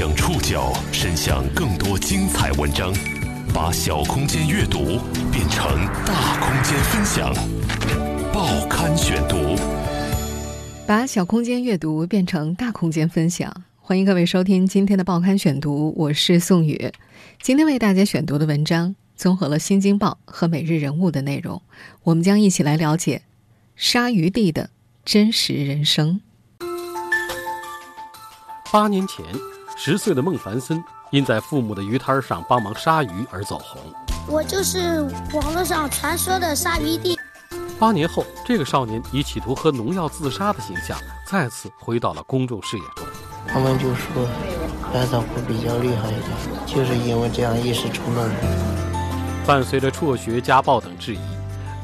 将触角伸向更多精彩文章，把小空间阅读变成大空间分享。报刊选读，把小空间阅读变成大空间分享。欢迎各位收听今天的报刊选读，我是宋宇。今天为大家选读的文章综合了《新京报》和《每日人物》的内容，我们将一起来了解鲨鱼地的真实人生。八年前，十岁的孟凡森因在父母的鱼摊上帮忙杀鱼而走红。我就是网络上传说的鲨鱼弟。八年后，这个少年以企图喝农药自杀的形象再次回到了公众视野中。他们就说百草湖比较厉害一点，就是因为这样一时冲动。伴随着辍学、家暴等质疑，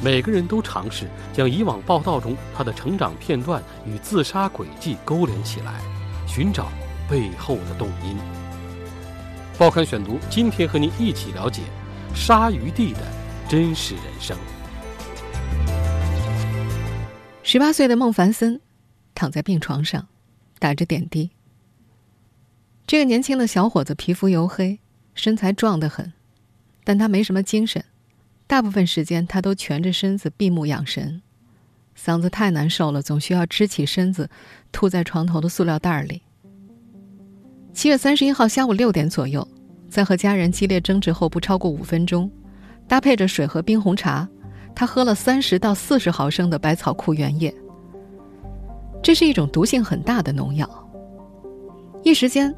每个人都尝试将以往报道中他的成长片段与自杀轨迹勾连起来。寻找背后的动因。报刊选读，今天和您一起了解鲨鱼地的真实人生。十八岁的孟凡森躺在病床上，打着点滴。这个年轻的小伙子皮肤黝黑，身材壮得很，但他没什么精神，大部分时间他都蜷着身子闭目养神。嗓子太难受了，总需要支起身子，吐在床头的塑料袋里。七月三十一号下午六点左右，在和家人激烈争执后不超过五分钟，搭配着水和冰红茶，他喝了三十到四十毫升的百草枯原液。这是一种毒性很大的农药。一时间，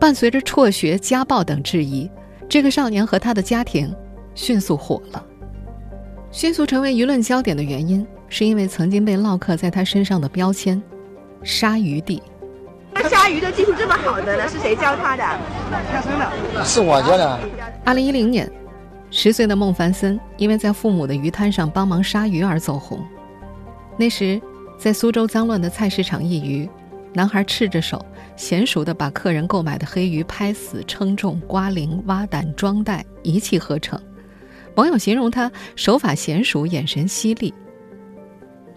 伴随着辍学、家暴等质疑，这个少年和他的家庭迅速火了，迅速成为舆论焦点的原因。是因为曾经被烙刻在他身上的标签“鲨鱼地”。那鲨鱼的技术这么好的呢？是谁教他的？天生的，是我教的。二零一零年，十岁的孟凡森因为在父母的鱼摊上帮忙杀鱼而走红。那时，在苏州脏乱的菜市场一隅，男孩赤着手，娴熟地把客人购买的黑鱼拍死、称重、刮鳞、挖胆、装袋，一气呵成。网友形容他手法娴熟，眼神犀利。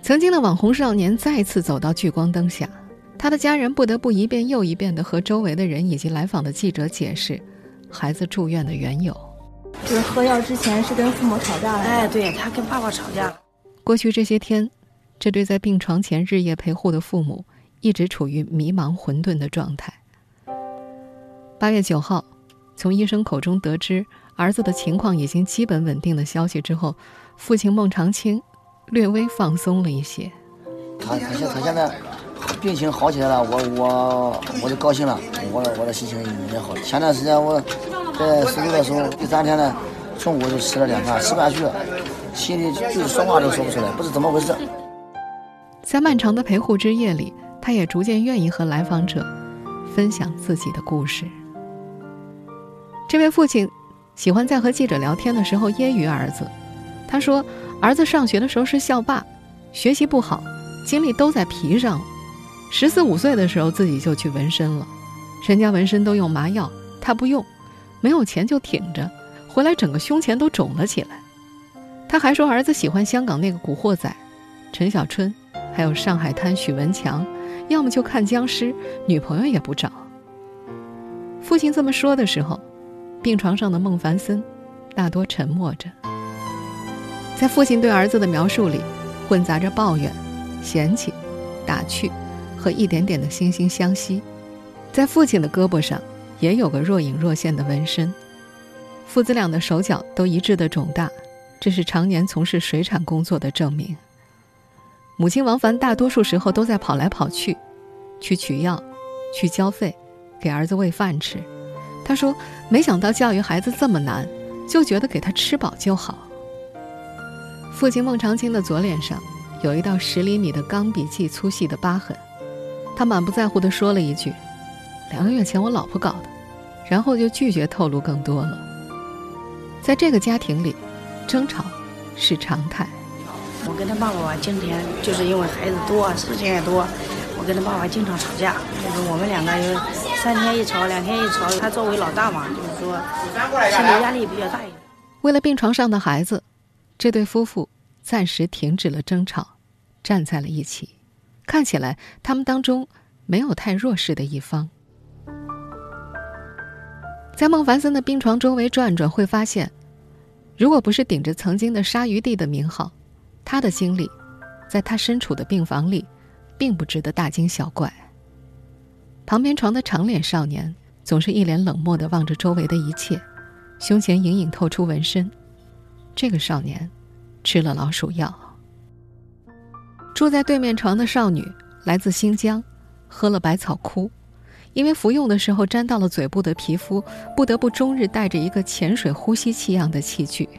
曾经的网红少年再次走到聚光灯下，他的家人不得不一遍又一遍地和周围的人以及来访的记者解释孩子住院的缘由。就是喝药之前是跟父母吵架了，哎，对他跟爸爸吵架了。过去这些天，这对在病床前日夜陪护的父母一直处于迷茫混沌的状态。八月九号，从医生口中得知儿子的情况已经基本稳定的消息之后，父亲孟长青。略微放松了一些。他他现他现在病情好起来了，我我我就高兴了，我我的心情也好。前段时间我在输液的时候，第三天呢，中午就吃了两饭，吃不下去了，心里就是说话都说不出来，不知怎么回事。在漫长的陪护之夜里，他也逐渐愿意和来访者分享自己的故事。这位父亲喜欢在和记者聊天的时候揶揄儿子，他说。儿子上学的时候是校霸，学习不好，精力都在皮上。十四五岁的时候自己就去纹身了，人家纹身都用麻药，他不用，没有钱就挺着，回来整个胸前都肿了起来。他还说儿子喜欢香港那个古惑仔，陈小春，还有上海滩许文强，要么就看僵尸，女朋友也不找。父亲这么说的时候，病床上的孟凡森大多沉默着。在父亲对儿子的描述里，混杂着抱怨、嫌弃、打趣和一点点的惺惺相惜。在父亲的胳膊上，也有个若隐若现的纹身。父子俩的手脚都一致的肿大，这是常年从事水产工作的证明。母亲王凡大多数时候都在跑来跑去，去取药，去交费，给儿子喂饭吃。他说：“没想到教育孩子这么难，就觉得给他吃饱就好。”父亲孟长青的左脸上有一道十厘米的钢笔迹粗细的疤痕，他满不在乎地说了一句：“两个月前我老婆搞的。”然后就拒绝透露更多了。在这个家庭里，争吵是常态。我跟他爸爸今天就是因为孩子多，事情也多，我跟他爸爸经常吵架。就是我们两个有三天一吵，两天一吵。他作为老大嘛，就是说心理压力比较大一点。为了病床上的孩子。这对夫妇暂时停止了争吵，站在了一起。看起来他们当中没有太弱势的一方。在孟凡森的病床周围转转，会发现，如果不是顶着曾经的“鲨鱼弟”的名号，他的经历，在他身处的病房里，并不值得大惊小怪。旁边床的长脸少年总是一脸冷漠地望着周围的一切，胸前隐隐透出纹身。这个少年吃了老鼠药。住在对面床的少女来自新疆，喝了百草枯，因为服用的时候沾到了嘴部的皮肤，不得不终日带着一个潜水呼吸器样的器具。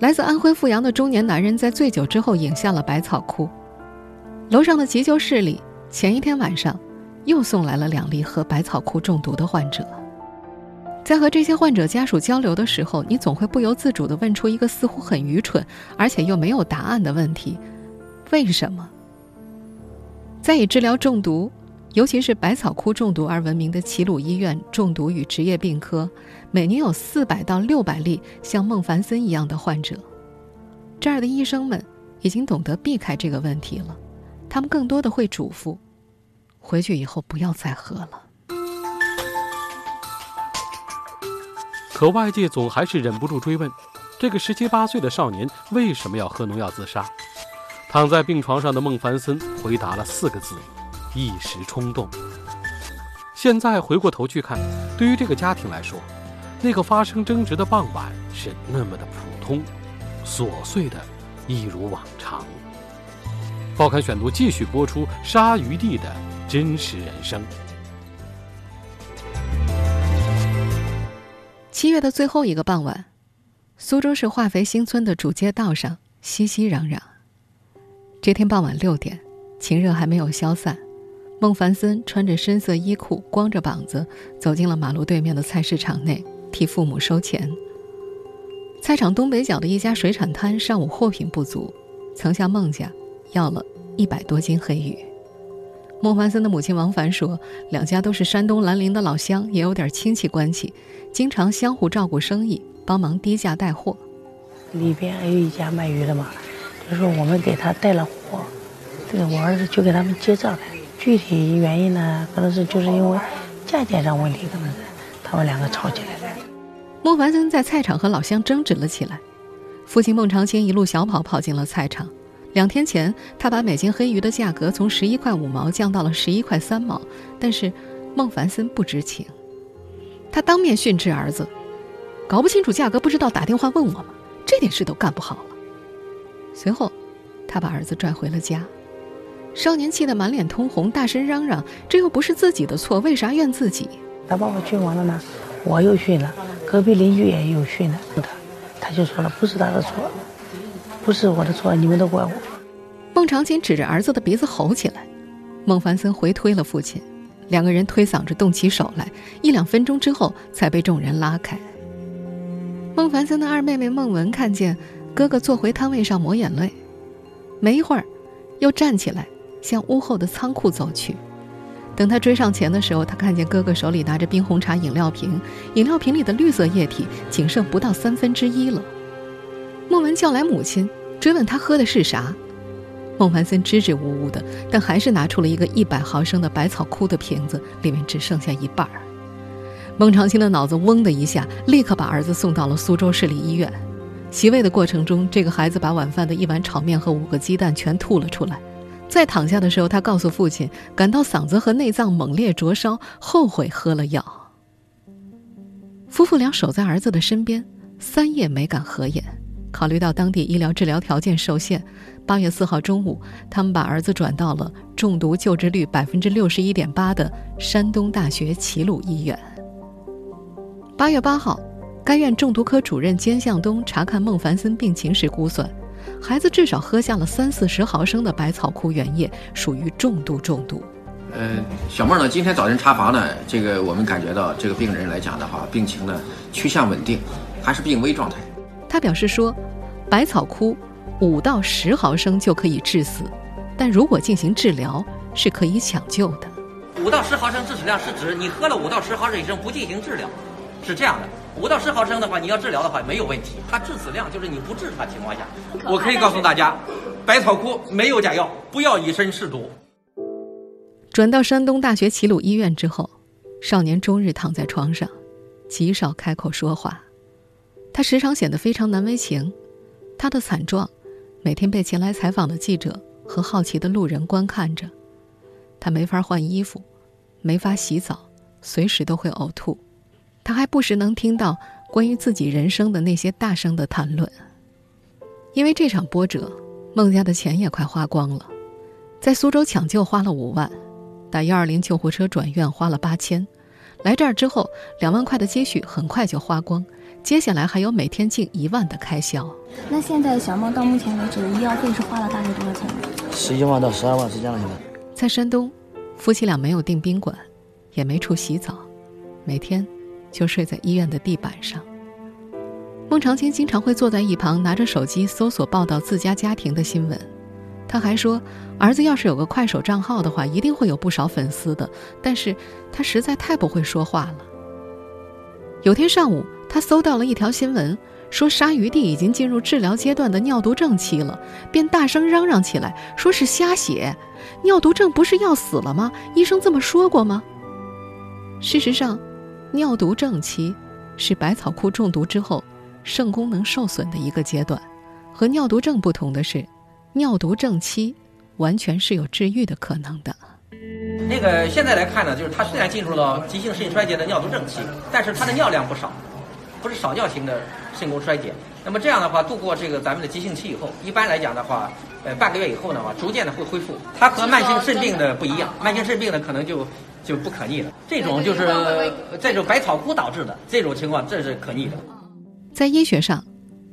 来自安徽阜阳的中年男人在醉酒之后饮下了百草枯，楼上的急救室里前一天晚上。又送来了两例喝百草枯中毒的患者。在和这些患者家属交流的时候，你总会不由自主地问出一个似乎很愚蠢，而且又没有答案的问题：为什么？在以治疗中毒，尤其是百草枯中毒而闻名的齐鲁医院中毒与职业病科，每年有四百到六百例像孟凡森一样的患者。这儿的医生们已经懂得避开这个问题了，他们更多的会嘱咐。回去以后不要再喝了。可外界总还是忍不住追问：这个十七八岁的少年为什么要喝农药自杀？躺在病床上的孟凡森回答了四个字：一时冲动。现在回过头去看，对于这个家庭来说，那个发生争执的傍晚是那么的普通、琐碎的，一如往常。报刊选读继续播出：鲨鱼地的。真实人生。七月的最后一个傍晚，苏州市化肥新村的主街道上熙熙攘攘。这天傍晚六点，晴热还没有消散，孟凡森穿着深色衣裤，光着膀子走进了马路对面的菜市场内，替父母收钱。菜场东北角的一家水产摊上午货品不足，曾向孟家要了一百多斤黑鱼。孟凡森的母亲王凡说：“两家都是山东兰陵的老乡，也有点亲戚关系，经常相互照顾生意，帮忙低价带货。里边还有一家卖鱼的嘛，就说我们给他带了货，这个我儿子就给他们结账的。具体原因呢，可能是就是因为价钱上问题，可能是他们两个吵起来了。”孟凡森在菜场和老乡争执了起来，父亲孟长青一路小跑跑进了菜场。两天前，他把每斤黑鱼的价格从十一块五毛降到了十一块三毛，但是孟凡森不知情。他当面训斥儿子：“搞不清楚价格，不知道打电话问我吗？这点事都干不好了。”随后，他把儿子拽回了家。少年气得满脸通红，大声嚷嚷：“这又不是自己的错，为啥怨自己？”他把我训完了呢，我又训了，隔壁邻居也有训了他，他就说了：“不是他的错。”不是我的错，你们都怪我。孟长青指着儿子的鼻子吼起来，孟凡森回推了父亲，两个人推搡着动起手来，一两分钟之后才被众人拉开。孟凡森的二妹妹孟文看见哥哥坐回摊位上抹眼泪，没一会儿，又站起来向屋后的仓库走去。等他追上前的时候，他看见哥哥手里拿着冰红茶饮料瓶，饮料瓶里的绿色液体仅剩不到三分之一了。孟文叫来母亲。追问他喝的是啥，孟凡森支支吾吾的，但还是拿出了一个一百毫升的百草枯的瓶子，里面只剩下一半儿。孟长青的脑子嗡的一下，立刻把儿子送到了苏州市立医院。洗胃的过程中，这个孩子把晚饭的一碗炒面和五个鸡蛋全吐了出来。在躺下的时候，他告诉父亲，感到嗓子和内脏猛烈灼烧，后悔喝了药。夫妇俩守在儿子的身边，三夜没敢合眼。考虑到当地医疗治疗条件受限，八月四号中午，他们把儿子转到了中毒救治率百分之六十一点八的山东大学齐鲁医院。八月八号，该院中毒科主任兼向东查看孟凡森病情时估算，孩子至少喝下了三四十毫升的百草枯原液，属于重度中毒。呃，小孟呢，今天早晨查房呢，这个我们感觉到这个病人来讲的话，病情呢趋向稳定，还是病危状态。他表示说，百草枯五到十毫升就可以致死，但如果进行治疗是可以抢救的。五到十毫升致死量是指你喝了五到十毫升以上不进行治疗，是这样的。五到十毫升的话，你要治疗的话没有问题。它致死量就是你不治它情况下，我可以告诉大家，百草枯没有假药，不要以身试毒。转到山东大学齐鲁医院之后，少年终日躺在床上。极少开口说话。他时常显得非常难为情，他的惨状，每天被前来采访的记者和好奇的路人观看着。他没法换衣服，没法洗澡，随时都会呕吐。他还不时能听到关于自己人生的那些大声的谈论。因为这场波折，孟家的钱也快花光了，在苏州抢救花了五万，打幺二零救护车转院花了八千，来这儿之后，两万块的积蓄很快就花光。接下来还有每天近一万的开销。那现在小孟到目前为止医药费是花了大概多少钱呢？十一万到十二万之间了。现在在山东，夫妻俩没有订宾馆，也没处洗澡，每天就睡在医院的地板上。孟长青经常会坐在一旁，拿着手机搜索报道自家家庭的新闻。他还说，儿子要是有个快手账号的话，一定会有不少粉丝的。但是他实在太不会说话了。有天上午。他搜到了一条新闻，说鲨鱼弟已经进入治疗阶段的尿毒症期了，便大声嚷嚷起来，说是瞎写，尿毒症不是要死了吗？医生这么说过吗？事实上，尿毒症期是百草枯中毒之后肾功能受损的一个阶段，和尿毒症不同的是，尿毒症期完全是有治愈的可能的。那个现在来看呢，就是他虽然进入了急性肾衰竭的尿毒症期，但是他的尿量不少。不是少尿型的肾功衰竭，那么这样的话，度过这个咱们的急性期以后，一般来讲的话，呃，半个月以后呢，逐渐的会恢复。它和慢性肾病的不一样，慢性肾病呢可能就就不可逆了。这种就是这种百草枯导致的这种情况，这是可逆的。在医学上，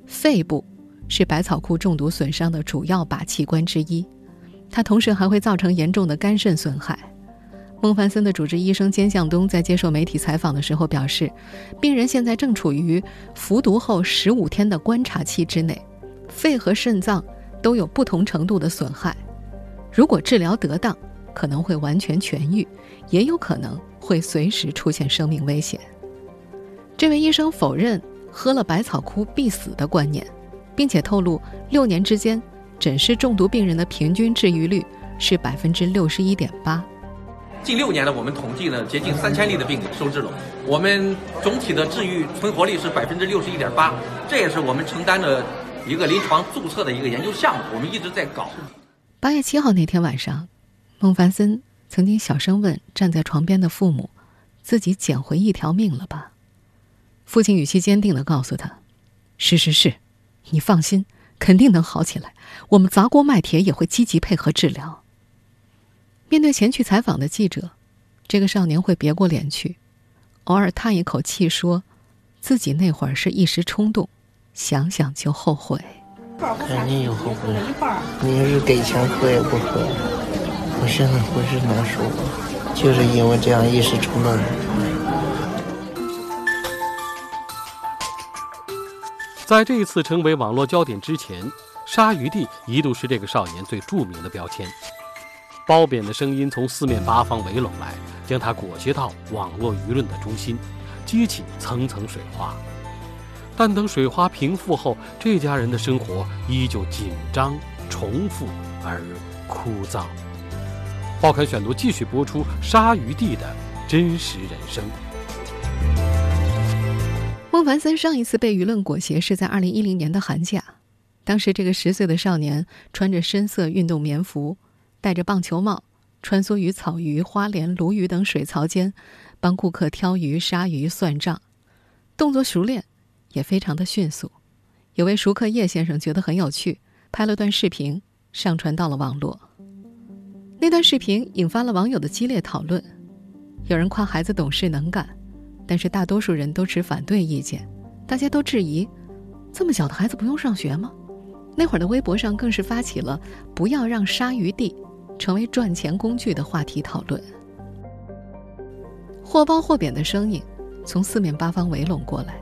肺部是百草枯中毒损伤的主要靶器官之一，它同时还会造成严重的肝肾损害。孟凡森的主治医生兼向东在接受媒体采访的时候表示，病人现在正处于服毒后十五天的观察期之内，肺和肾脏都有不同程度的损害。如果治疗得当，可能会完全痊愈，也有可能会随时出现生命危险。这位医生否认喝了百草枯必死的观念，并且透露，六年之间诊室中毒病人的平均治愈率是百分之六十一点八。近六年呢，我们统计呢接近三千例的病例收治了，我们总体的治愈存活率是百分之六十一点八，这也是我们承担的一个临床注册的一个研究项目，我们一直在搞。八月七号那天晚上，孟凡森曾经小声问站在床边的父母：“自己捡回一条命了吧？”父亲语气坚定地告诉他：“是是是，你放心，肯定能好起来，我们砸锅卖铁也会积极配合治疗。”面对前去采访的记者，这个少年会别过脸去，偶尔叹一口气，说：“自己那会儿是一时冲动，想想就后悔。”肯定有后悔。你要是给钱喝也不喝，我现在浑身难受，就是因为这样一时冲动。在这一次成为网络焦点之前，鲨鱼弟一度是这个少年最著名的标签。褒贬的声音从四面八方围拢来，将他裹挟到网络舆论的中心，激起层层水花。但等水花平复后，这家人的生活依旧紧张、重复而枯燥。报刊选读继续播出鲨鱼弟的真实人生。孟凡森上一次被舆论裹挟是在二零一零年的寒假，当时这个十岁的少年穿着深色运动棉服。戴着棒球帽，穿梭于草鱼、花鲢、鲈鱼等水槽间，帮顾客挑鱼、杀鱼、算账，动作熟练，也非常的迅速。有位熟客叶先生觉得很有趣，拍了段视频上传到了网络。那段视频引发了网友的激烈讨论，有人夸孩子懂事能干，但是大多数人都持反对意见。大家都质疑：这么小的孩子不用上学吗？那会儿的微博上更是发起了“不要让鲨鱼弟”。成为赚钱工具的话题讨论，或褒或贬的声音从四面八方围拢过来，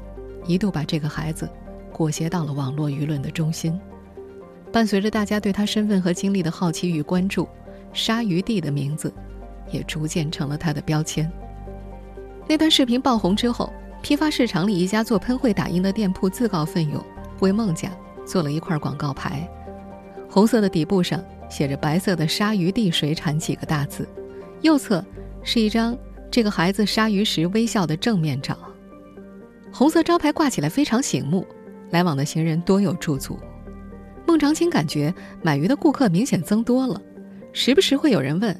一度把这个孩子裹挟到了网络舆论的中心。伴随着大家对他身份和经历的好奇与关注，“鲨鱼弟”的名字也逐渐成了他的标签。那段视频爆红之后，批发市场里一家做喷绘打印的店铺自告奋勇为孟家做了一块广告牌，红色的底部上。写着白色的“鲨鱼地水产”几个大字，右侧是一张这个孩子鲨鱼时微笑的正面照。红色招牌挂起来非常醒目，来往的行人多有驻足。孟长青感觉买鱼的顾客明显增多了，时不时会有人问：“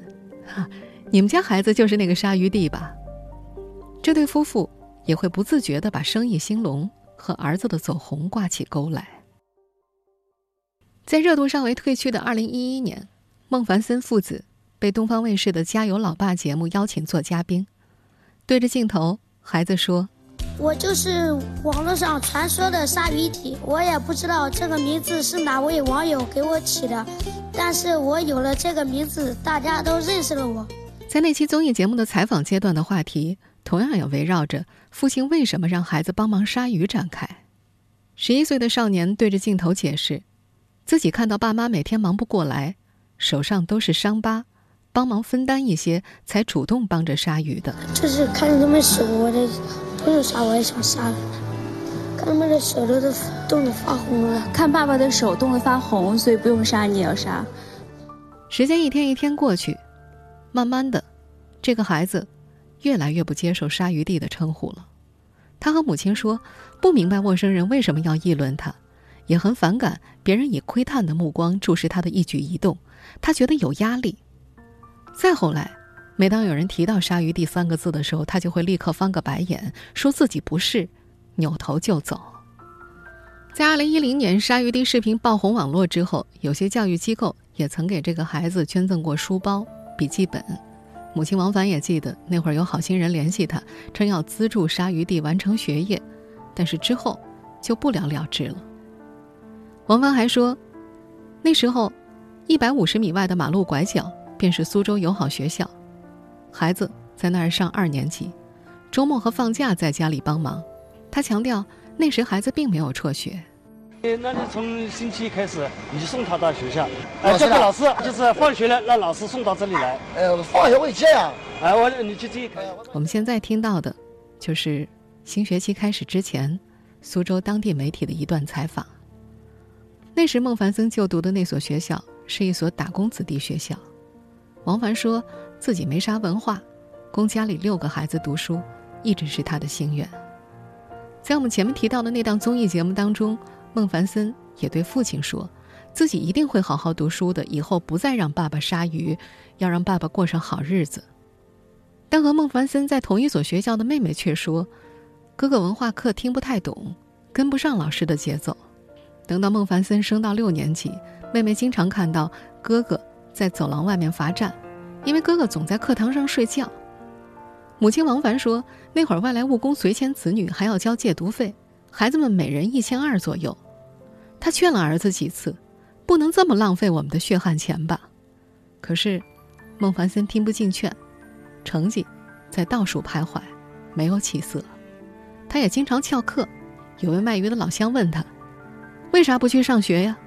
哈，你们家孩子就是那个鲨鱼弟吧？”这对夫妇也会不自觉地把生意兴隆和儿子的走红挂起钩来。在热度尚未退去的2011年，孟凡森父子被东方卫视的《加油老爸》节目邀请做嘉宾，对着镜头，孩子说。我就是网络上传说的鲨鱼体，我也不知道这个名字是哪位网友给我起的，但是我有了这个名字，大家都认识了我。在那期综艺节目的采访阶段的话题，同样也围绕着父亲为什么让孩子帮忙杀鱼展开。十一岁的少年对着镜头解释，自己看到爸妈每天忙不过来，手上都是伤疤，帮忙分担一些，才主动帮着杀鱼的。就是看着他们手，我的。不用杀我也想杀了，看他们的手都都冻得发红了。看爸爸的手冻得发红，所以不用杀你也要杀。时间一天一天过去，慢慢的，这个孩子越来越不接受“鲨鱼弟”的称呼了。他和母亲说，不明白陌生人为什么要议论他，也很反感别人以窥探的目光注视他的一举一动，他觉得有压力。再后来。每当有人提到“鲨鱼弟”三个字的时候，他就会立刻翻个白眼，说自己不是，扭头就走。在二零一零年“鲨鱼弟”视频爆红网络之后，有些教育机构也曾给这个孩子捐赠过书包、笔记本。母亲王凡也记得，那会儿有好心人联系他，称要资助“鲨鱼弟”完成学业，但是之后就不了了之了。王凡还说，那时候一百五十米外的马路拐角便是苏州友好学校。孩子在那儿上二年级，周末和放假在家里帮忙。他强调，那时孩子并没有辍学。那你从星期一开始，你就送他到学校，哎，交给老师，就是放学了让老师送到这里来。呃，放学会接呀。哎，我你去接。我们现在听到的，就是新学期开始之前，苏州当地媒体的一段采访。那时孟凡森就读的那所学校是一所打工子弟学校。王凡说。自己没啥文化，供家里六个孩子读书，一直是他的心愿。在我们前面提到的那档综艺节目当中，孟凡森也对父亲说，自己一定会好好读书的，以后不再让爸爸杀鱼，要让爸爸过上好日子。但和孟凡森在同一所学校的妹妹却说，哥哥文化课听不太懂，跟不上老师的节奏。等到孟凡森升到六年级，妹妹经常看到哥哥在走廊外面罚站。因为哥哥总在课堂上睡觉，母亲王凡说，那会儿外来务工随迁子女还要交借读费，孩子们每人一千二左右。他劝了儿子几次，不能这么浪费我们的血汗钱吧。可是，孟凡森听不进劝，成绩在倒数徘徊，没有起色。他也经常翘课。有位卖鱼的老乡问他，为啥不去上学呀？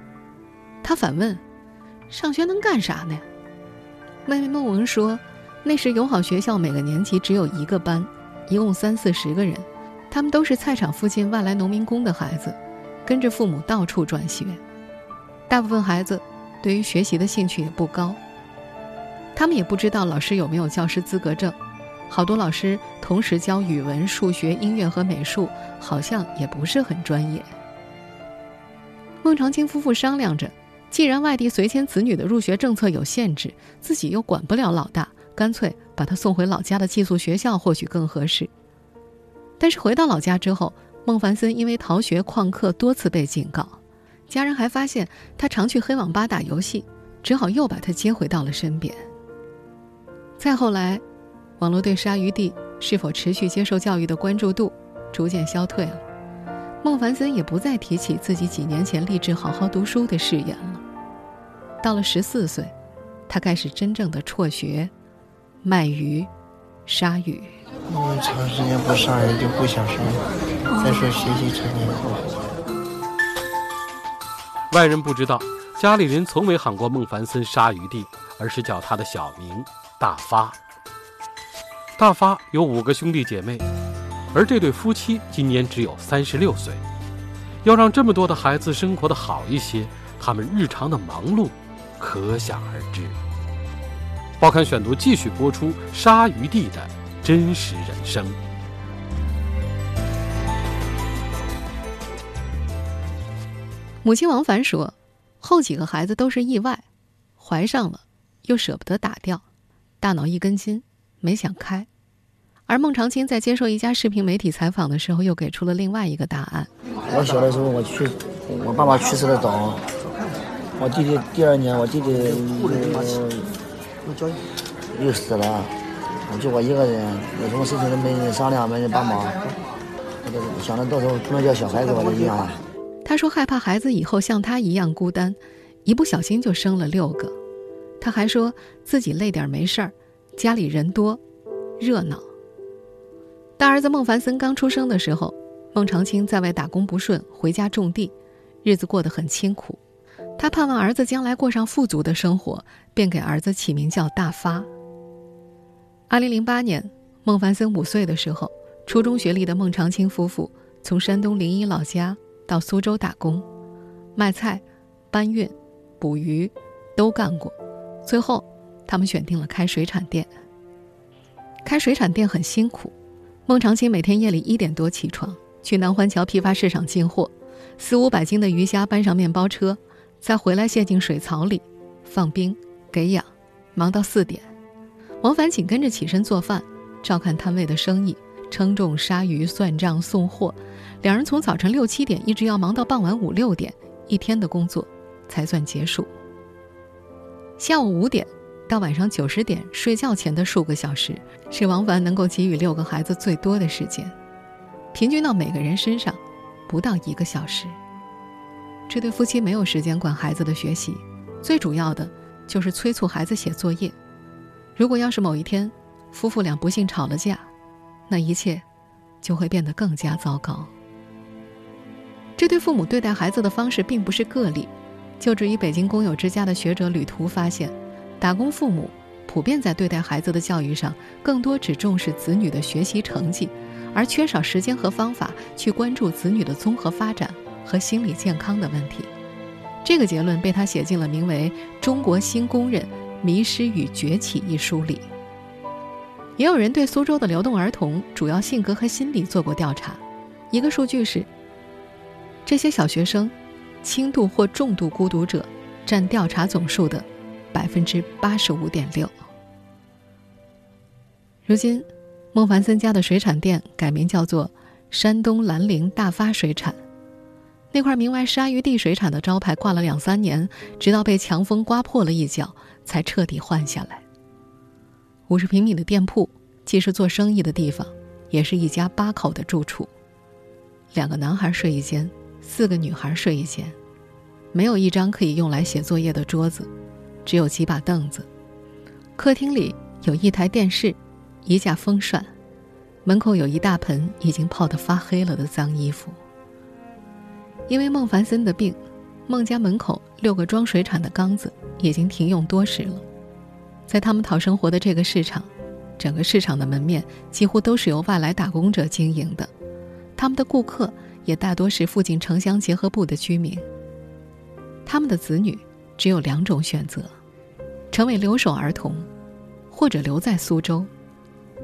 他反问，上学能干啥呢？妹妹孟文说：“那时友好学校每个年级只有一个班，一共三四十个人，他们都是菜场附近外来农民工的孩子，跟着父母到处转学。大部分孩子对于学习的兴趣也不高。他们也不知道老师有没有教师资格证，好多老师同时教语文、数学、音乐和美术，好像也不是很专业。”孟长青夫妇商量着。既然外地随迁子女的入学政策有限制，自己又管不了老大，干脆把他送回老家的寄宿学校，或许更合适。但是回到老家之后，孟凡森因为逃学旷课多次被警告，家人还发现他常去黑网吧打游戏，只好又把他接回到了身边。再后来，网络对鲨鱼弟是否持续接受教育的关注度逐渐消退了。孟凡森也不再提起自己几年前立志好好读书的誓言了。到了十四岁，他开始真正的辍学、卖鱼、杀鱼。因为长时间不杀鱼就不想生再说学习成绩好。外人不知道，家里人从没喊过孟凡森“杀鱼弟”，而是叫他的小名大发。大发有五个兄弟姐妹。而这对夫妻今年只有三十六岁，要让这么多的孩子生活的好一些，他们日常的忙碌，可想而知。报刊选读继续播出鲨鱼地的真实人生。母亲王凡说后几个孩子都是意外怀上了又舍不得打掉大脑一根筋没想开。而孟长青在接受一家视频媒体采访的时候又给出了另外一个答案。我小的时候我去我爸爸去世的早我弟弟第二年我弟弟又又死了，就我一个人，有什么事情都没人商量，没人帮忙，我想着到时候不能叫小孩给我这养。他说害怕孩子以后像他一样孤单，一不小心就生了六个。他还说自己累点没事儿，家里人多，热闹。大儿子孟凡森刚出生的时候，孟长青在外打工不顺，回家种地，日子过得很清苦。他盼望儿子将来过上富足的生活，便给儿子起名叫大发。二零零八年，孟凡森五岁的时候，初中学历的孟长青夫妇从山东临沂老家到苏州打工，卖菜、搬运、捕鱼，都干过。最后，他们选定了开水产店。开水产店很辛苦。孟长青每天夜里一点多起床，去南环桥批发市场进货，四五百斤的鱼虾搬上面包车，再回来卸进水槽里，放冰，给养，忙到四点。王凡紧跟着起身做饭，照看摊位的生意，称重、杀鱼、算账、送货。两人从早晨六七点一直要忙到傍晚五六点，一天的工作才算结束。下午五点。到晚上九十点睡觉前的数个小时，是王凡能够给予六个孩子最多的时间，平均到每个人身上，不到一个小时。这对夫妻没有时间管孩子的学习，最主要的就是催促孩子写作业。如果要是某一天，夫妇俩不幸吵了架，那一切就会变得更加糟糕。这对父母对待孩子的方式并不是个例，就职于北京工友之家的学者吕途发现。打工父母普遍在对待孩子的教育上，更多只重视子女的学习成绩，而缺少时间和方法去关注子女的综合发展和心理健康的问题。这个结论被他写进了名为《中国新工人迷失与崛起》一书里。也有人对苏州的流动儿童主要性格和心理做过调查，一个数据是：这些小学生，轻度或重度孤独者占调查总数的。百分之八十五点六。如今，孟凡森家的水产店改名叫做山东兰陵大发水产。那块名为“鲨鱼地水产”的招牌挂了两三年，直到被强风刮破了一角，才彻底换下来。五十平米的店铺，既是做生意的地方，也是一家八口的住处。两个男孩睡一间，四个女孩睡一间，没有一张可以用来写作业的桌子。只有几把凳子，客厅里有一台电视，一架风扇，门口有一大盆已经泡得发黑了的脏衣服。因为孟凡森的病，孟家门口六个装水产的缸子已经停用多时了。在他们讨生活的这个市场，整个市场的门面几乎都是由外来打工者经营的，他们的顾客也大多是附近城乡结合部的居民。他们的子女只有两种选择。成为留守儿童，或者留在苏州，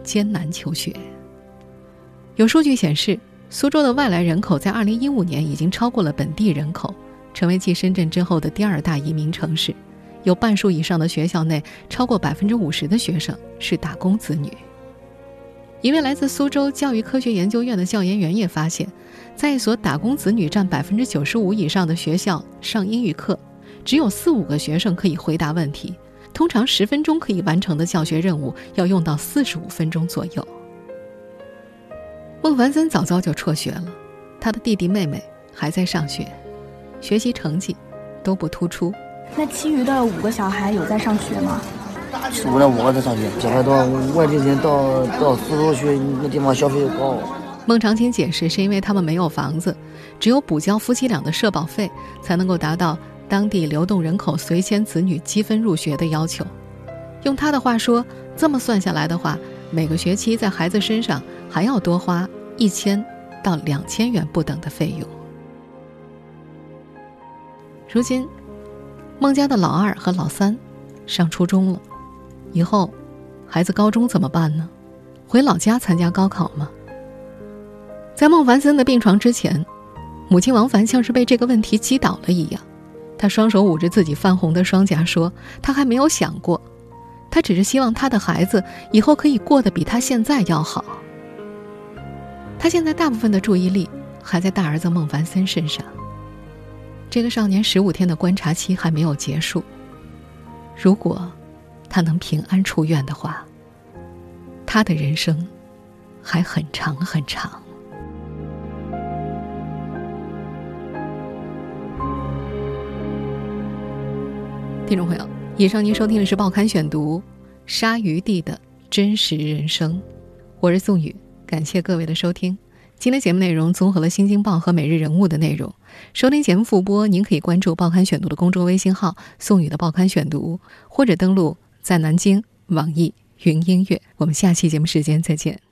艰难求学。有数据显示，苏州的外来人口在2015年已经超过了本地人口，成为继深圳之后的第二大移民城市。有半数以上的学校内，超过百分之五十的学生是打工子女。一位来自苏州教育科学研究院的教研员也发现，在一所打工子女占百分之九十五以上的学校上英语课，只有四五个学生可以回答问题。通常十分钟可以完成的教学任务，要用到四十五分钟左右。孟凡森早早就辍学了，他的弟弟妹妹还在上学，学习成绩都不突出。那其余的五个小孩有在上学吗？除了五个在上学，小孩多，外地人到到苏州去，那地方消费又高。孟长青解释，是因为他们没有房子，只有补交夫妻俩的社保费，才能够达到。当地流动人口随迁子女积分入学的要求，用他的话说，这么算下来的话，每个学期在孩子身上还要多花一千到两千元不等的费用。如今，孟家的老二和老三上初中了，以后孩子高中怎么办呢？回老家参加高考吗？在孟凡森的病床之前。母亲王凡像是被这个问题击倒了一样，她双手捂着自己泛红的双颊，说：“她还没有想过，她只是希望她的孩子以后可以过得比她现在要好。”他现在大部分的注意力还在大儿子孟凡森身上。这个少年十五天的观察期还没有结束，如果他能平安出院的话，他的人生还很长很长。听众朋友，以上您收听的是《报刊选读》，鲨鱼地的真实人生，我是宋宇，感谢各位的收听。今天节目内容综合了《新京报》和《每日人物》的内容。收听节目复播，您可以关注《报刊选读》的公众微信号“宋宇的报刊选读”，或者登录在南京网易云音乐。我们下期节目时间再见。